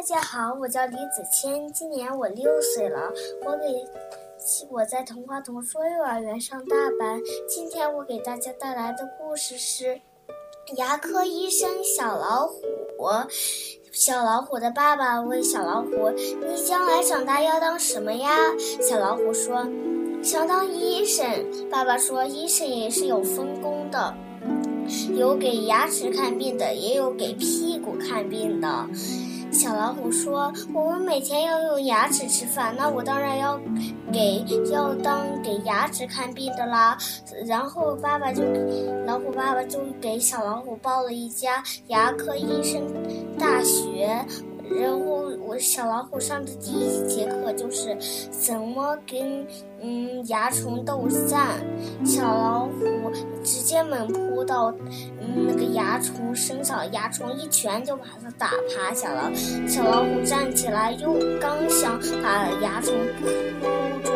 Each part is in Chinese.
大家好，我叫李子谦，今年我六岁了。我给我在童话童说幼儿园上大班。今天我给大家带来的故事是《牙科医生小老虎》。小老虎的爸爸问小老虎：“你将来长大要当什么呀？”小老虎说：“想当医生。”爸爸说：“医生也是有分工的。”有给牙齿看病的，也有给屁股看病的。小老虎说：“我们每天要用牙齿吃饭，那我当然要给要当给牙齿看病的啦。”然后爸爸就老虎爸爸就给小老虎报了一家牙科医生大学。然后我小老虎上的第一节课就是怎么跟嗯蚜虫斗战。小老虎直接猛扑到嗯那个蚜虫身上，蚜虫一拳就把它打趴下了。小老虎站起来，又刚想把蚜虫扑住，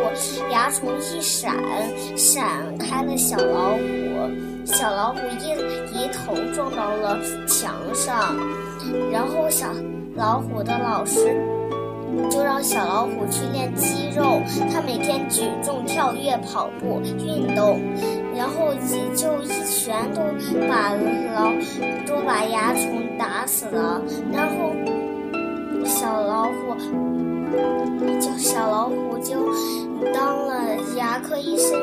蚜虫一闪，闪开了小老虎。小老虎一一头撞到了墙上，然后小。老虎的老师就让小老虎去练肌肉，他每天举重、跳跃、跑步运动，然后就一拳都把老都把蚜虫打死了。然后小老虎就小老虎就当了牙科医生。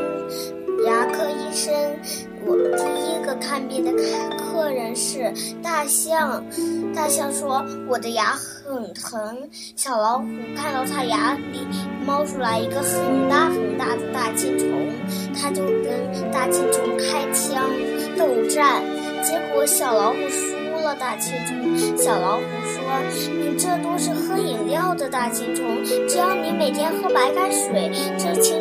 牙科医生，我第一看病的客人是大象。大象说：“我的牙很疼。”小老虎看到它牙里冒出来一个很大很大的大青虫，它就跟大青虫开枪斗战，结果小老虎输。了大青虫，小老虎说：“你这都是喝饮料的大青虫，只要你每天喝白开水，这青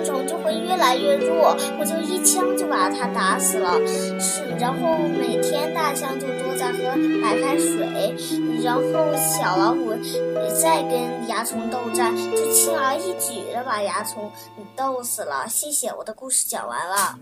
越来越弱。”我就一枪就把它打死了。是，然后每天大象就都在喝白开水，然后小老虎再跟蚜虫斗战，就轻而易举的把蚜虫斗死了。谢谢，我的故事讲完了。